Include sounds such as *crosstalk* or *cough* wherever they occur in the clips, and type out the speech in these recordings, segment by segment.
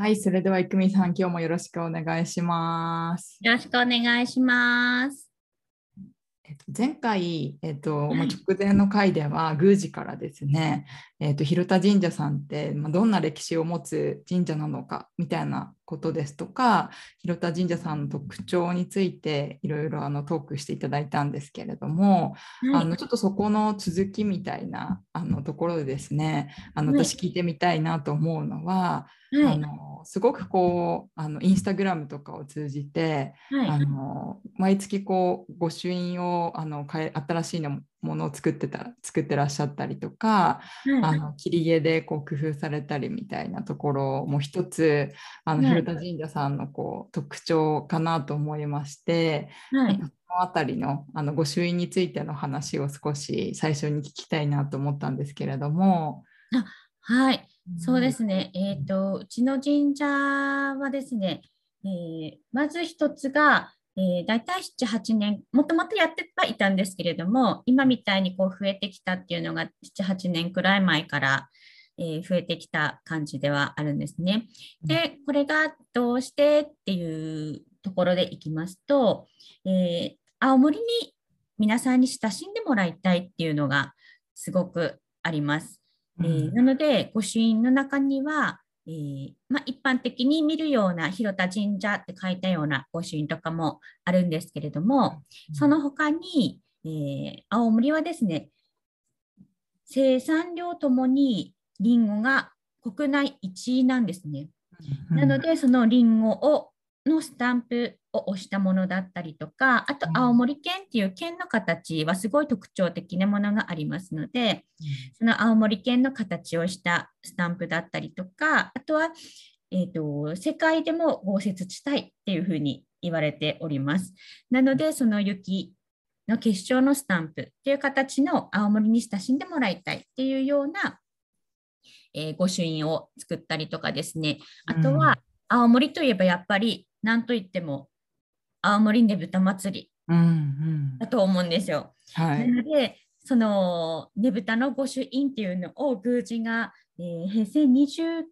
はい、それでは、いくみさん、今日もよろしくお願いします。よろしくお願いします。えっと、前回、えっと、まあはい直前の回では、宮司からですね、えっと、広田神社さんって、まあ、どんな歴史を持つ神社なのかみたいなことですとか、広田神社さんの特徴について、いろいろあのトークしていただいたんですけれども、はいあのちょっとそこの続きみたいなあのところでですね、あのはい私聞いてみたいなと思うのは、はいあのすごくこうあのインスタグラムとかを通じて、あはい。の毎月こう御朱印をあの変え新しいのものを作ってた作ってらっしゃったりとか、あの切り絵でこう工夫されたりみたいなところも一つあのはい。広田神社さんのこう特徴かなと思いまして、はい。そのあたりのあの御朱印についての話を少し最初に聞きたいなと思ったんですけれども。はい、そうですね。えっ、と、うちの神社はですね、えーまず一つが、えー、大体7、8年、もともとやってはいたんですけれども、今みたいにこう増えてきたっていうのが7、8年くらい前から、えー増えてきた感じではあるんですね。で、これがどうしてっていうところでいきますと、えー青森に皆さんに親しんでもらいたいっていうのがすごくあります。えーなので、御朱印の中には、えーまあ、一般的に見るような広田神社って書いたような御朱印とかもあるんですけれども、その他に、えー青森はですね、生産量ともにリンゴが国内1位なんですね。なので、そのリンゴをのスタンプを押したものだったりとか、あとうん青森県っていう県の形はすごい特徴的なものがありますので、その青森県の形をしたスタンプだったりとか、あとは、えー、と世界でも豪雪地帯っていうふうに言われております。なので、その雪の結晶のスタンプっていう形の青森に親しんでもらいたいっていうような、えー御朱印を作ったりとかですね。あとは、青森といえばやっぱり何と言っても青森ねぶた祭り。うんうん。だと思うんですよ。はい。なので、そのねぶたの御朱印っていうのを宮司が、えー平成29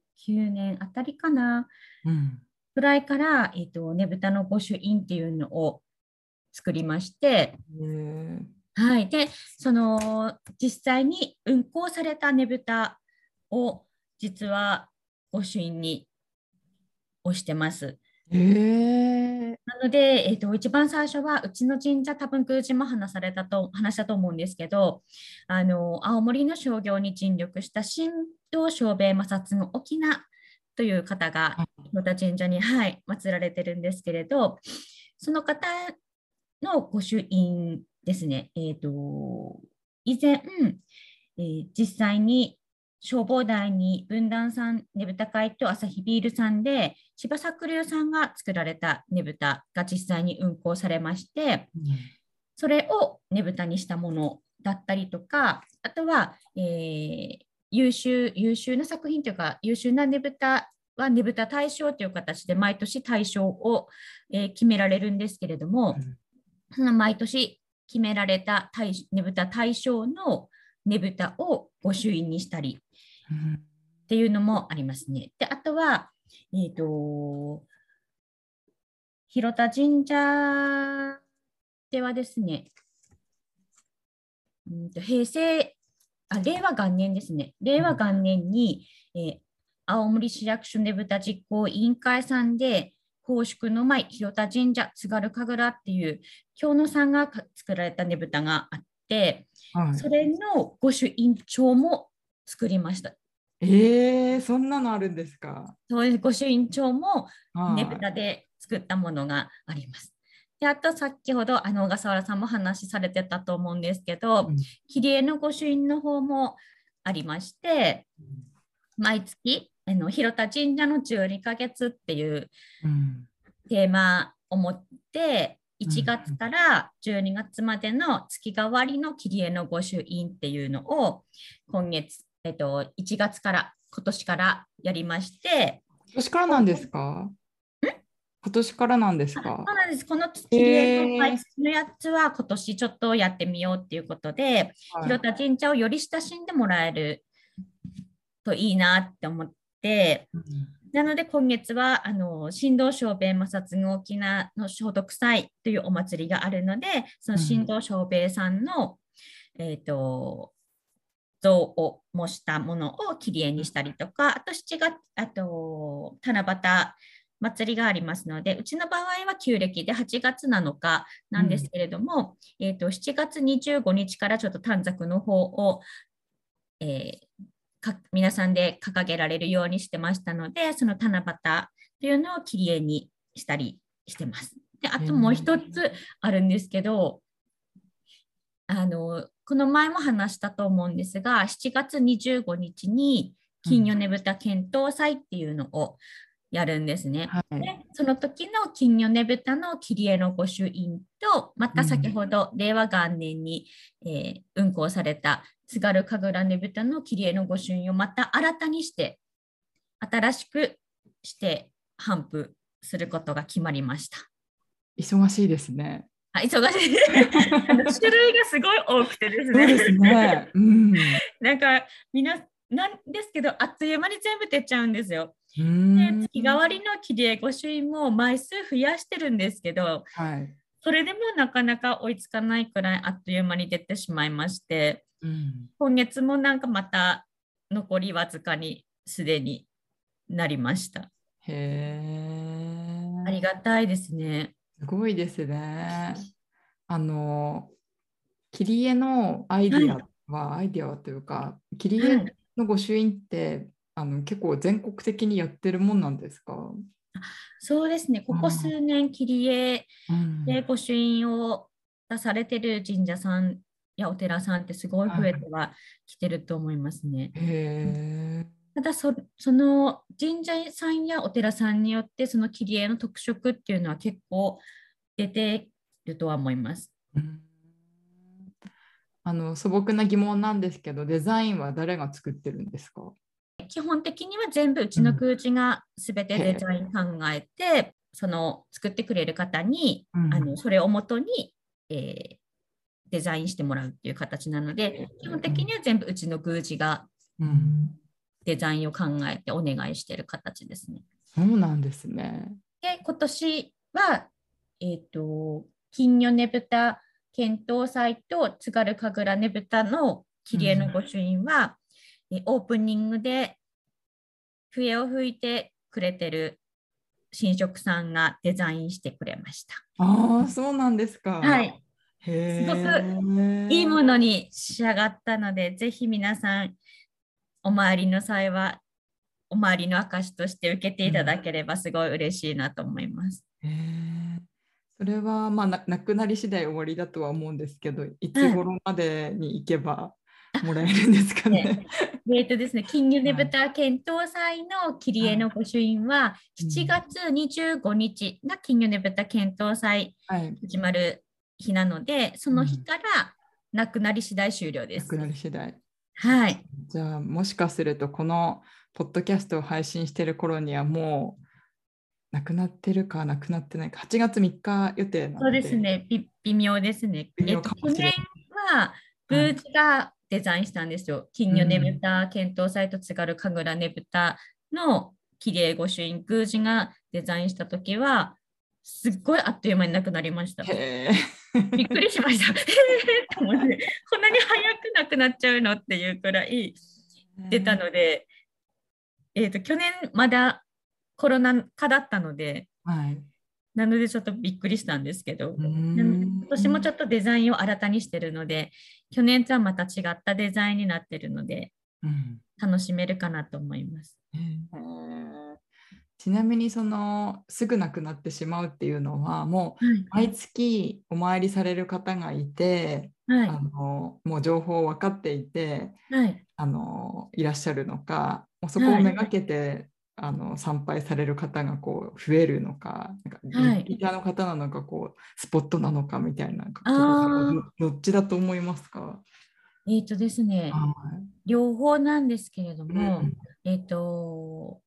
年あたりかなうん。ぐらいから、えー、とねぶたの御朱印っていうのを作りまして、はい、でその実際に運行されたねぶたを実は御朱印に押してます。へー。なので、えー、と一番最初はうちの神社多分宮司も話されたと話したと思うんですけどあの青森の商業に尽力した神道正兵衛摩擦の沖縄という方が広田神社に、はい、祀られてるんですけれどその方の御朱印ですね、えー、と以前、えー実際に消防団に分断さんねぶた会と朝日ビールさんで千葉作流さんが作られたねぶたが実際に運行されましてそれをねぶたにしたものだったりとかあとは、えー優秀優秀な作品というか優秀なねぶたはねぶた大賞という形で毎年大賞を、えー決められるんですけれども、その毎年決められた大ねぶた大賞のねぶたを御朱印にしたりうんっていうのもありますね。で、あとは、えっ、と、広田神社ではですね、うんと平成あ、令和元年ですね。令和元年に、えー青森市役所ねぶた実行委員会さんで、奉祝の舞広田神社津軽神楽っていう京野さんがか作られたねぶたがあって、はいそれの御朱印帳も作りました。えー、そんなのあるんですか？そういう御朱印帳もはいねぶたで作ったものがあります。であと先ほどあの小笠原さんも話されてたと思うんですけど、うん切り絵の御朱印の方もありまして毎月あの広田神社の12ヶ月っていううんテーマを持ってん1月から12月までの月替わりの切り絵の御朱印っていうのを今月、えっと、1月から今年からやりまして。今年からなんですか？今年からなんですそうかなんです。この切り絵の配信のやつは今年ちょっとやってみようっていうことで、はい。広田神社をより親しんでもらえるといいなって思って。うんなので今月はあの神道小兵摩擦具沖縄の聖徳祭というお祭りがあるのでその神道小兵さんの、えー、と像を模したものを切り絵にしたりとかあと7月あと七夕祭りがありますのでうちの場合は旧暦で8月7日なんですけれども、えー、と7月25日からちょっと短冊の方を、えーか皆さんで掲げられるようにしてましたので、その七夕というのを切り絵にしたりしてます。であともう一つあるんですけど、あのこの前も話したと思うんですが、7月25日に金魚ねぶた検討祭っていうのをやるんですね。はいでその時の金魚ねぶたの切り絵の御朱印と、また先ほど令和元年に、えー運行された津軽神楽ねぶたの切り絵の御朱印をまた新たにして、新しくして頒布することが決まりました。忙しいですね。あ忙しい種類がすごい多くてですね。そうですね。うん。*laughs* なんかみんななんですけどあっという間に全部出ちゃうんですよ。うでん月替わりの切り絵御朱印も枚数増やしてるんですけどはい。それでもなかなか追いつかないくらいあっという間に出てしまいましてうん。今月もなんかまた残りわずかにすでになりました。へえ。ありがたいですね。すごいですね。あの切り絵のアイディアは、アイディアはというか切り絵はいの御朱印って、あの結構全国的にやってるもんなんですか、そうですね、ここ数年切り絵うんで御朱印を出されてる神社さんやお寺さんってすごい増えてはきてると思いますね。へえ。ただそその神社さんやお寺さんによってその切り絵の特色っていうのは結構出てるとは思います。うんあの素朴な疑問なんですけどデザインは誰が作ってるんですか？基本的には全部うちの空地が全てデザイン考えて、その作ってくれる方に、うんあのそれをもとに、えーデザインしてもらうっていう形なので基本的には全部うちの宮司がうん、デザインを考えてお願いしている形ですね。そうなんですね。で今年は、えっと金魚ねぶた検討祭と津軽神楽ねぶたの切り絵の御朱印は、えオープニングで笛を吹いてくれてる新職さんがデザインしてくれました。ああそうなんですか。はい、へすごえ。いいものに仕上がったので、ぜひ皆さんお参りの際はお参りの証として受けていただければすごい嬉しいなと思います。へえそれはまあななくなり次第終わりだとは思うんですけどいつ頃までに行けばもらえるんですかね？えーとですね、金魚ねぶた検討祭の切り絵の御朱印は、うん7月25日が金魚ねぶた検討祭はい。始まる日なので、その日からなくなり次第終了です。なくなり次第。はい。じゃあもしかするとこのポッドキャストを配信してる頃にはもうなくなってるかなくなってないか8月3日予定そうです。ね、び微妙ですね。えっと去年は、宮司がデザインしたんですよ。金魚ねぶた検討祭と津軽神楽ねぶたの切り絵御朱印、宮司がデザインしたときは、すっごいあっという間になくなりました。へびっくりしました。*laughs* へーと思ってこんなに早くなくなっちゃうのっていうくらいえ。出たので、えー、と去年まだコロナ禍だったので、はい。なのでちょっとびっくりしたんですけど、うーん今年もちょっとデザインを新たにしてるので、去年とはまた違ったデザインになってるので、うん楽しめるかなと思います。へーちなみにそのすぐなくなってしまうっていうのはもうはい毎月お参りされる方がいてはい。あのもう情報分かっていてはい。あのいらっしゃるのかもうそこをめがけて、あの参拝される方がこう増えるのかなんかはい。リピーターの方なのかこうスポットなのかみたいなどどっちだと思いますか、えっ、とですね、は両方なんですけれどいも、えっ、と、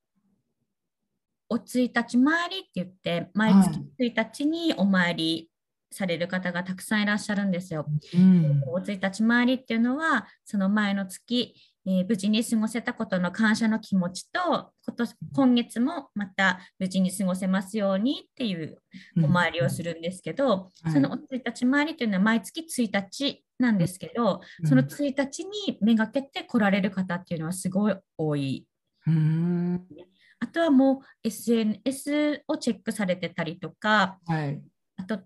お1日回りって言って、毎月1日にお参りされる方がたくさんいらっしゃるんですよ。うん。お1日回りっていうのは、その前の月、えー無事に過ごせたことの感謝の気持ちと、今年今月もまた無事に過ごせますようにっていうお参りをするんですけど、はい。そのお1日回りというのは毎月1日なんですけど、その1日にめがけて来られる方っていうのはすごい多い。うんあとはもう SNS をチェックされてたりとか、はい。あと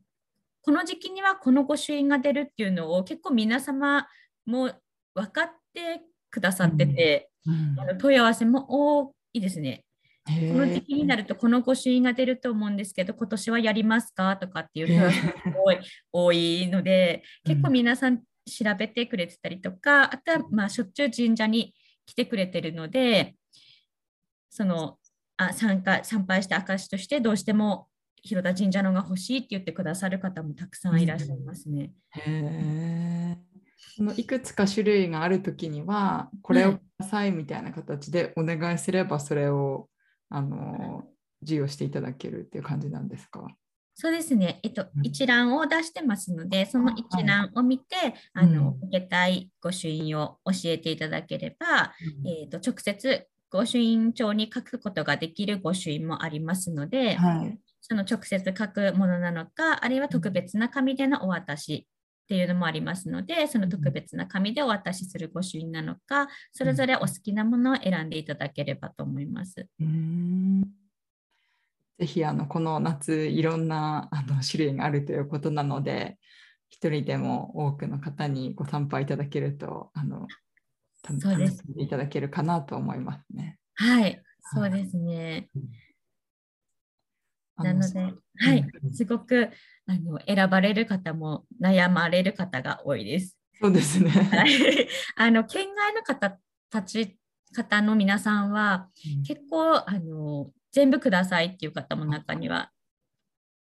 この時期にはこの御朱印が出るっていうのを結構皆様も分かってくださってて、うん。あの問い合わせも多いですね。この時期になるとこの御朱印が出ると思うんですけど、今年はやりますかとかっていう問い合わせが多い多いので、結構皆さん調べてくれてたりとか、あとはまあしょっちゅう神社に来てくれてるので、そのあ参加参拝した証としてどうしても広田神社のが欲しいって言ってくださる方もたくさんいらっしゃいますね。へえ。そのいくつか種類があるときには、これをくださいみたいな形でお願いすれば、それをあの授与していただけるっていう感じなんですか？そうですね、えっとう、ん一覧を出してますので、その一はい覧を見て、あのうん受けたい御朱印を教えていただければ、えー、と直接御朱印帳に書くことができる御朱印もありますので、はい。その直接書くものなのか、あるいは特別な紙でのお渡しっていうのもありますので、その特別な紙でお渡しする御朱印なのか、それぞれお好きなものを選んでいただければと思います。うーんぜひあのこの夏いろんなあの種類があるということなので一人でも多くの方にご参拝いただけるとあのたそうですいただけるかなと思いますね。はい、そうですね。あなので、はいうん、すごくあの選ばれる方も悩まれる方が多いです。そうですね。はい *laughs* あの県外の方たち方の皆さんは結構あの全部くださいっていう方も中には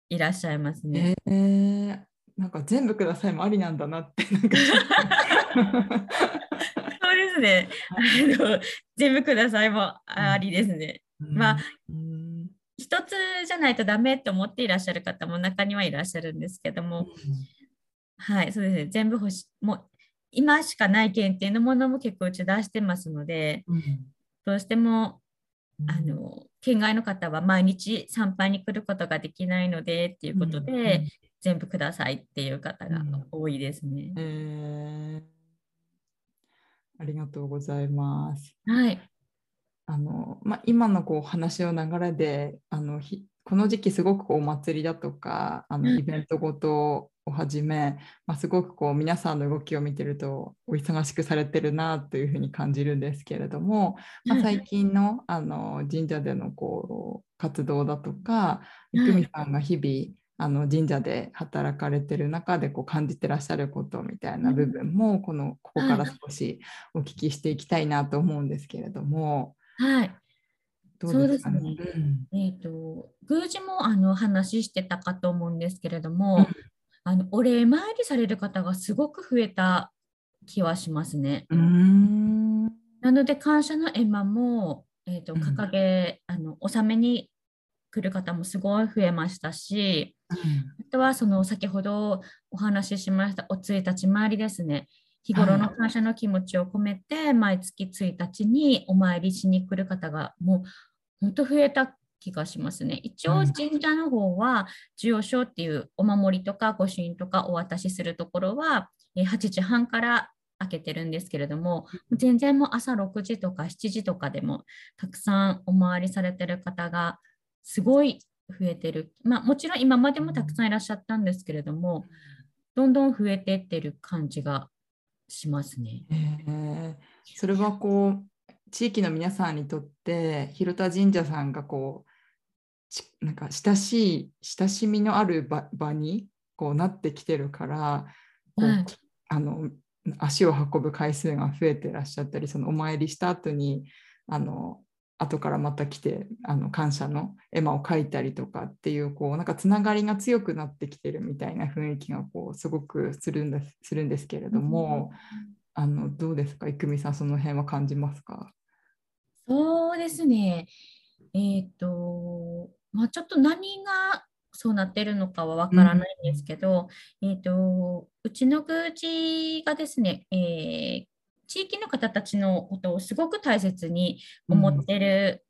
いらっしゃいますね。えー、なんか全部くださいもありなんだなってなんか *laughs* ですね。あの全部くださいもありですね。まあうん。一つじゃないとダメって思っていらっしゃる方も中にはいらっしゃるんですけども、はい、そうですね。全部欲しもう今しかない限定のものも結構うち出してますので、うん。どうしてもうん。あの県外の方は毎日参拝に来ることができないのでっていうことで、うん。全部くださいっていう方がうん。多いですね。えーありがとうございます。はい。あのまあ、今のこう話の流れであのひこの時期すごくこうお祭りだとかあのうんイベントごとをはじめ、まあ、すごくこう皆さんの動きを見てるとお忙しくされてるなというふうに感じるんですけれども、まあ、はい最近のあの神社でのこう活動だとかい久美さんが日々あの神社で働かれてる中でこう感じてらっしゃることみたいな部分もこのここから少しお聞きしていきたいなと思うんですけれども。はい。どうですかね？そうんえっ、と、宮司もあの話してたかと思うんですけれども、あのお礼参りされる方がすごく増えた気はしますね。うーん。なので、感謝の絵馬も、えー、とうん掲げ、あの納めに来る方もすごい増えましたし、あとはその先ほどお話ししましたお1日回りですね。日頃の感謝の気持ちを込めて、毎月1日にお参りしに来る方がもう本当増えた気がしますね。一応うん神社の方は授与証っていうお守りとか御朱印とかお渡しするところはえー8時半から開けてるんですけれども、全然もう朝6時とか7時とかでもたくさんお回りされてる方がすごい増えてる。まあもちろん今までもたくさんいらっしゃったんですけれども、どんどん増えてってる感じがしますね。えーそれはこう地域の皆さんにとって広田神社さんがこうちなんか親しい親しみのある場場にこうなってきてるからはいあの足を運ぶ回数が増えてらっしゃったりそのお参りした後にあの後からまた来てあの感謝の絵馬を描いたりとかっていうこうなんかつながりが強くなってきてるみたいな雰囲気がこうすごくするんですするんですけれども、あのどうですか？郁美さんその辺は感じますか？そうですね。えっ、と、まあ、ちょっと何がそうなってるのかはわからないんですけど、えっ、と、うちの宮司がですね、えー地域の方たちのことをすごく大切に思ってる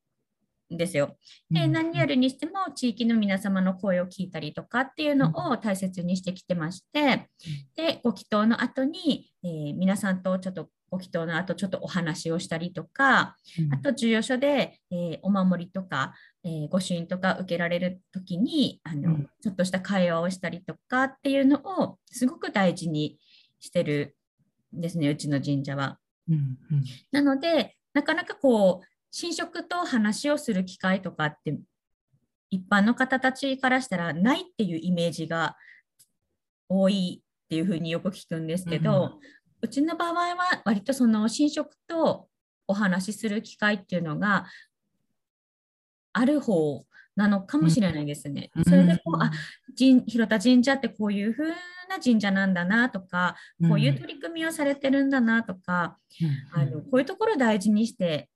んですよ。で、何やるにしても地域の皆様の声を聞いたりとかっていうのを大切にしてきてまして、で、ご祈祷の後に、えー皆さんとちょっとご祈祷の後ちょっとお話をしたりとか、あと、授与所で、えーお守りとか、えー御朱印とか受けられるときにあの、うん。ちょっとした会話をしたりとかっていうのをすごく大事にしてるんですね、うちの神社は。うんうんなので、なかなかこう、神職と話をする機会とかって、一般の方たちからしたらないっていうイメージが多いっていうふうによく聞くんですけど、うちの場合は割とその神職とお話しする機会っていうのがある方なのかもしれないですね。それでこう、あ神広田神社ってこういう風な神社なんだなとか、こういう取り組みをされてるんだなとか、あのこういうところを大事にして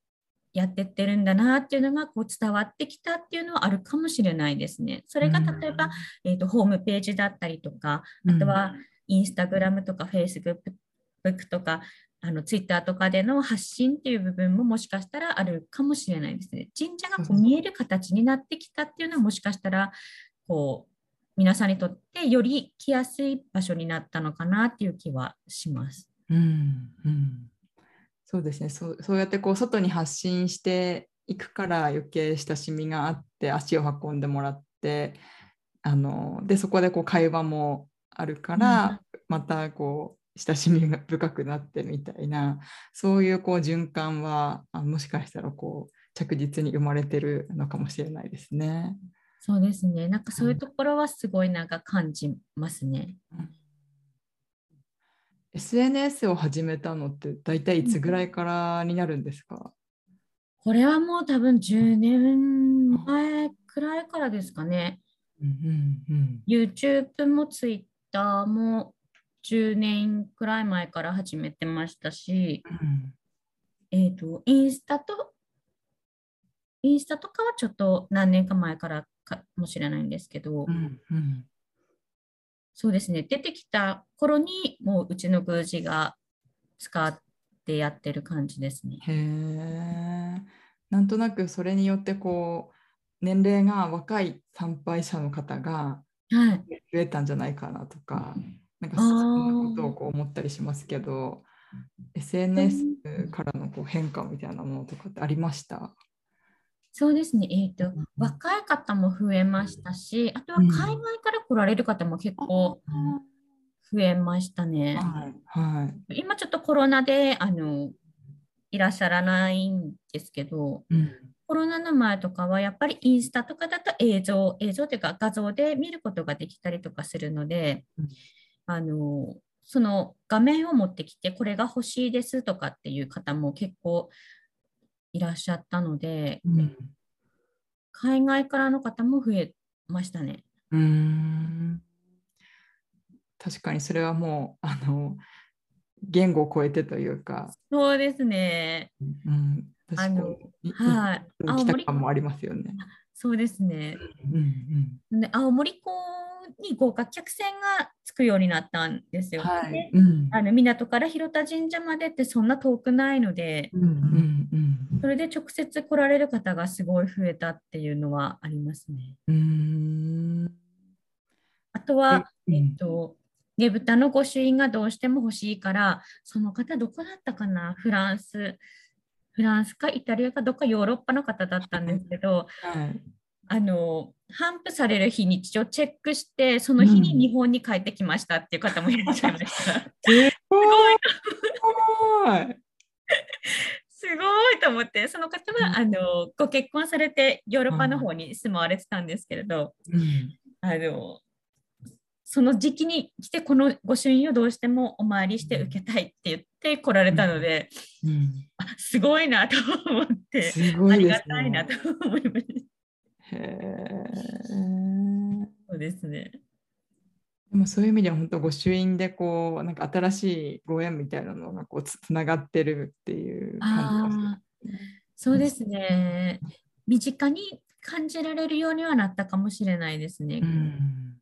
やってってるんだなっていうのがこう伝わってきたっていうのはあるかもしれないですね。それが例えば、えー、とホームページだったりとか、あとはインスタグラムとかフェイスブックとか、あのツイッターとかでの発信っていう部分ももしかしたらあるかもしれないですね。神社がこう見える形になってきたっていうのはもしかしたらこう皆さんにとってより来やすい場所になったのかなっていう気はします。うんうん、そうですねそうそうやってこう外に発信していくから余計親しみがあって足を運んでもらってあのでそこでこう会話もあるから、またこう親しみが深くなってみたいなそういうこう循環はあもしかしたらこう着実に生まれてるのかもしれないですね。そうですね。なんかそういうところはすごいなんか感じますね。SNS を始めたのって大体いつぐらいからになるんですか、これはもう多分10年前くらいからですかね。うんうんうん、YouTube も Twitter も10年くらい前から始めてましたし、うんえっ、と、インスタと、インスタとかはちょっと何年か前からかもしれないんですけど、うんうんそうですね、出てきた頃にもううちの宮司が使ってやってる感じですね。へえ。なんとなくそれによってこう年齢が若い参拝者の方がはい。増えたんじゃないかなとか、なんかそんなことをこう思ったりしますけど、SNS からのこう変化みたいなものとかってありました？そうですね、えっ、とうん、若い方も増えましたし、あとはうん海外から来られる方も結構増えましたね。はい。はい。今ちょっとコロナであのいらっしゃらないんですけど、うんコロナの前とかはやっぱりインスタとかだと映像、映像というか画像で見ることができたりとかするのでうん、あのその画面を持ってきてこれが欲しいですとかっていう方も結構いらっしゃったので、うん海外からの方も増えましたね。うーん確かにそれはもうあの言語を超えてというか、そうですね。うん、あのにはい。い来た青森感もありますよね。そうですね。うんうんで青森港に豪華客船が着くようになったんですよ。はい。で。うん。あの港から広田神社までってそんな遠くないので、うんうんうんそれで直接来られる方がすごい増えたっていうのはありますね。うーん。あとは、うん。えっと、ねぶたの御朱印がどうしても欲しいから、その方どこだったかな？フランス、フランスかイタリアかどっかヨーロッパの方だったんですけど、はいあの、頒布される日にちをチェックして、その日に日本に帰ってきましたっていう方もいらっしゃいました。*laughs* すごい。すごい。と思って、その方は、あのご結婚されてヨーロッパの方に住まわれてたんですけれど、うん。あのその時期に来てこの御朱印をどうしてもお参りして受けたいって言って来られたので、うん。うん。あすごいなと思って、すごありがたいな。と思いました。へえ。そうですね。でもそういう意味では本当御朱印でこうなんか新しいご縁みたいなのがこうつつながってるっていう感じがあーそうですね。身近に感じられるようにはなったかもしれないですね。する。うん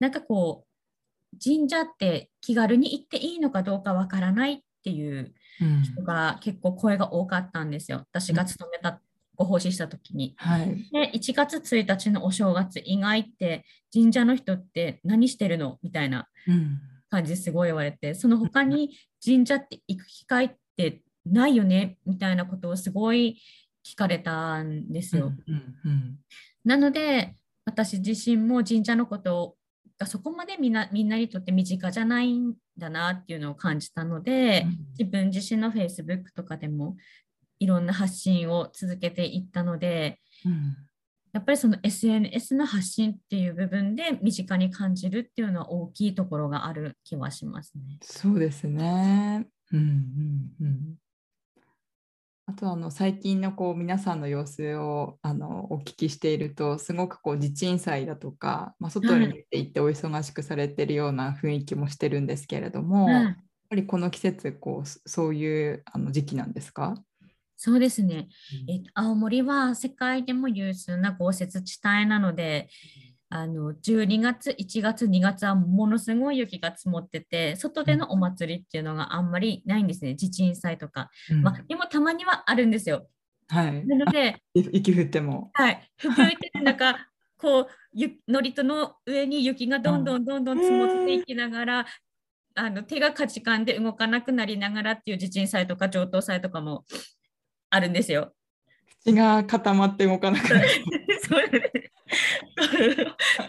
なんかこう神社って気軽に行っていいのかどうかわからないっていううん人が結構声が多かったんですよ。私が勤めたご奉仕した時に。はい。で1月1日のお正月意外って神社の人って何してるの？みたいなうん感じですごい言われてその他に *laughs* 神社って行く機会ってないよね？みたいなことをすごい聞かれたんですよ。うんうんなので私自身も神社のことがそこまでみんなみんなにとって身近じゃないんだなっていうのを感じたので、自分自身の Facebook とかでもいろんな発信を続けていったのでうんやっぱりその SNS の発信っていう部分で身近に感じるっていうのは大きいところがある気はしますね。そうですね。うんうんうん。あとあの最近のこう皆さんの様子をあのお聞きしているとすごくこう地鎮祭だとか、まあ、外に出て行ってお忙しくされてるような雰囲気もしてるんですけれども、うんやっぱりこの季節こうそそういうあの時期なんですか、そうですね、えっと青森は世界でも有数な豪雪地帯なので、あの12月、1月、2月はものすごい雪が積もってて、外でのお祭りっていうのがあんまりないんですね、地鎮祭とか。うんまあ、でもたまにはあるんですよ。はい。なので、*laughs* い雪降っても。はい、吹雪いてる中、こうゆのりとの上に雪がどんどんどんどん積もっていきながら、あの手がかじかんで動かなくなりながらっていう地鎮祭とか上等祭とかもあるんですよ。口が固まって動かなくなる。*laughs* そうなんです。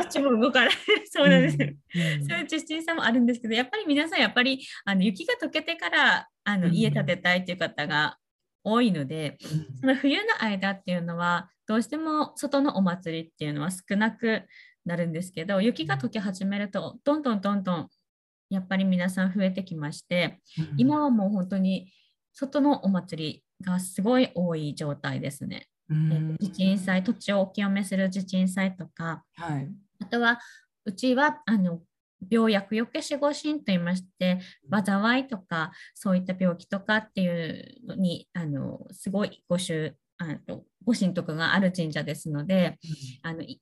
口も動かない。そうなんです。うんそういう地震さもあるんですけど、やっぱり皆さん、やっぱりあの雪が溶けてからあのうん家建てたいっていう方が多いので、その冬の間っていうのは、どうしても外のお祭りっていうのは少なくなるんですけど、雪が溶け始めると、どんどんどんどんやっぱり皆さん増えてきまして、うん今はもう本当に外のお祭りがすごい多い状態ですね。うんえー地鎮祭、土地をお清めする地鎮祭とか、はい。あとはうちはあの病薬よけ守護神といいまして、災いとかそういった病気とかっていうのにあのすごいご主あのご神とかがある神社ですので、あのい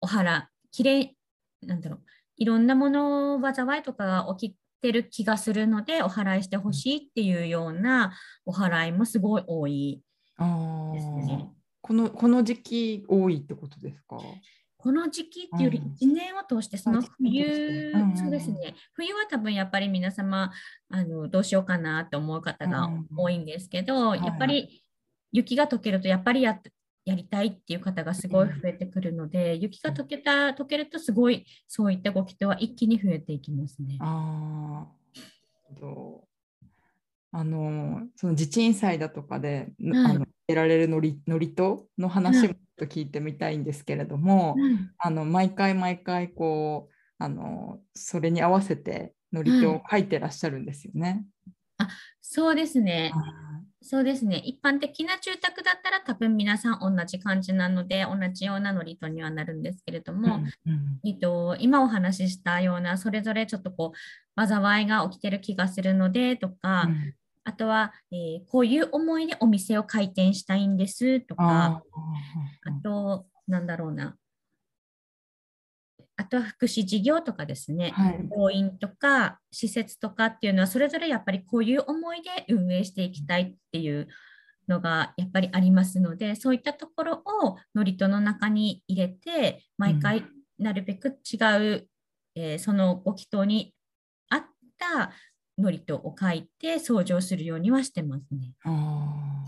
お腹きれいなんだろういろんなもの災いとかが起きてる気がするのでお祓いしてほしいっていうようなお祓いもすごい多いあですね。あ。このこの時期多いってことですか？この時期っていうよりうん。1年を通してその冬、うんうんうん。そうですね。冬は多分やっぱり皆様あのどうしようかなと思う方がうんうんうん。多いんですけど、い。やっぱり雪が溶けるとやっぱりやっやりたいっていう方がすごい増えてくるので、雪が溶けた溶けるとすごいそういったご祈祷は一気に増えていきますね。ああ。とあのその地鎮祭だとかで、うんあの得られるのりのりとの話もちょっと聞いてみたいんですけれども、うんあの毎回毎回こうあのそれに合わせてのりとを書いてらっしゃるんですよね。そうですね。あそうですね。一般的な住宅だったら多分皆さん同じ感じなので同じようなノリとにはなるんですけれどーも、うんうんえっと、今お話ししたようなそれぞれちょっとこう災いが起きてる気がするのでとか、うん。あとは、えーこういう思いでお店を開店したいんですとかああとなんだろうなあとは福祉事業とかですね、ーはい。病院とか施設とかっていうのはそれぞれやっぱりこういう思いで運営していきたいっていうのがやっぱりありますのでそういったところを祝詞の中に入れて毎回なるべく違う、えーそのご祈祷に合った祝詞を書いて掃除をするようにはしてますね。あ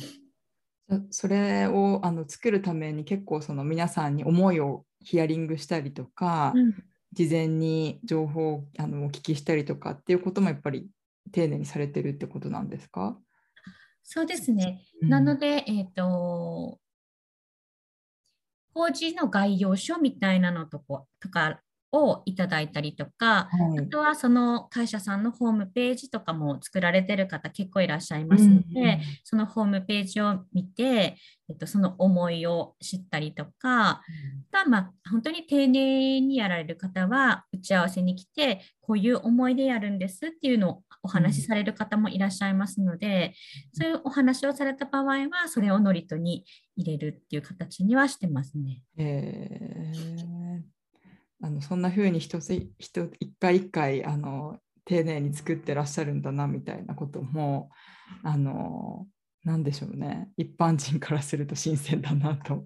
それをあの作るために結構その皆さんに思いをヒアリングしたりとか、うん。事前に情報をあのお聞きしたりとかっていうこともやっぱり丁寧にされてるってことなんですか、そうですね。うん。なので、えっ、と、工事の概要書みたいなのとことかをいただいたりとか、はい。あとはその会社さんのホームページとかも作られてる方結構いらっしゃいますので、うんうんそのホームページを見て、えっと、その思いを知ったりとか、が、まあ、本当に丁寧にやられる方は打ち合わせに来てこういう思いでやるんですっていうのをお話しされる方もいらっしゃいますので、そういうお話をされた場合はそれをノリトに入れるっていう形にはしてますね。えーあのそんな風に一つ一一回一回あの丁寧に作ってらっしゃるんだなみたいなこともあのなんでしょうね。一般人からすると新鮮だなと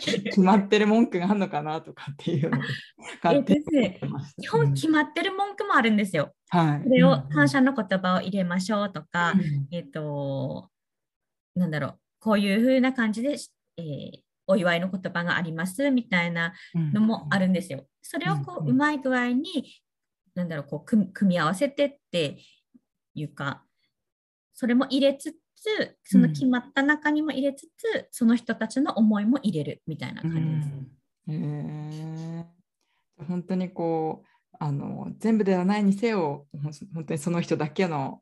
決まってる文句があるのかなとかっていうのを勝手に。基本決まってる文句もあるんですよ。うんはい、それを感謝の言葉を入れましょうとか、うん。えっ、と、なんだろう、こういうふうな感じで、えーお祝いの言葉がありますみたいなのもあるんですよ。それをこうんううまい具合に、なんだろう、こう組組み合わせてっていうか、それも入れつつ、その決まった中にも入れつつ、その人たちの思いも入れるみたいな感じです。うん本当にこうあの全部ではないにせよ本当にその人だけの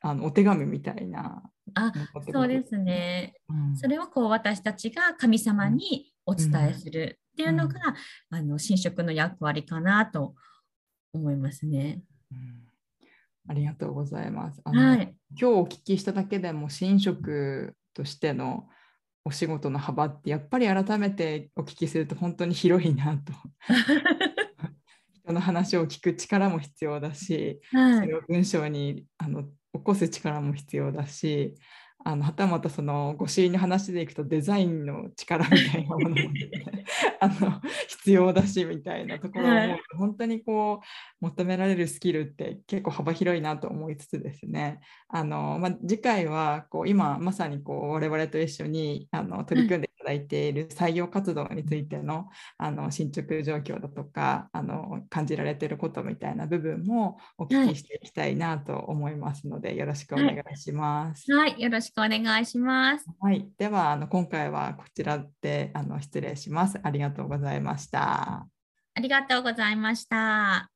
あのお手紙みたいな。あそうですね。うんそれをこう私たちが神様にお伝えするっていうのが、あの神職の役割かなと思いますね。うんありがとうございます。あのはい。今日お聞きしただけでも神職としてのお仕事の幅ってやっぱり改めてお聞きすると本当に広いなと。*laughs* 人の話を聞く力も必要だし、はいそれ。を文章にあの起こす力も必要だしあのはたまたそのご主人の話でいくとデザインの力みたいなものも、ね、*laughs* あの必要だしみたいなところを思うと、はい本当にこう求められるスキルって結構幅広いなと思いつつですね。あの、まあ、次回はこう今まさにこう我々と一緒にあの取り組んでだいている採用活動についてのあの進捗状況だとかあの感じられていることみたいな部分もお聞きしていきたいなと思いますので、よろしくお願いします。はい。よろしくお願いします。はい、ではあの今回はこちらであの失礼します。ありがとうございました。ありがとうございました。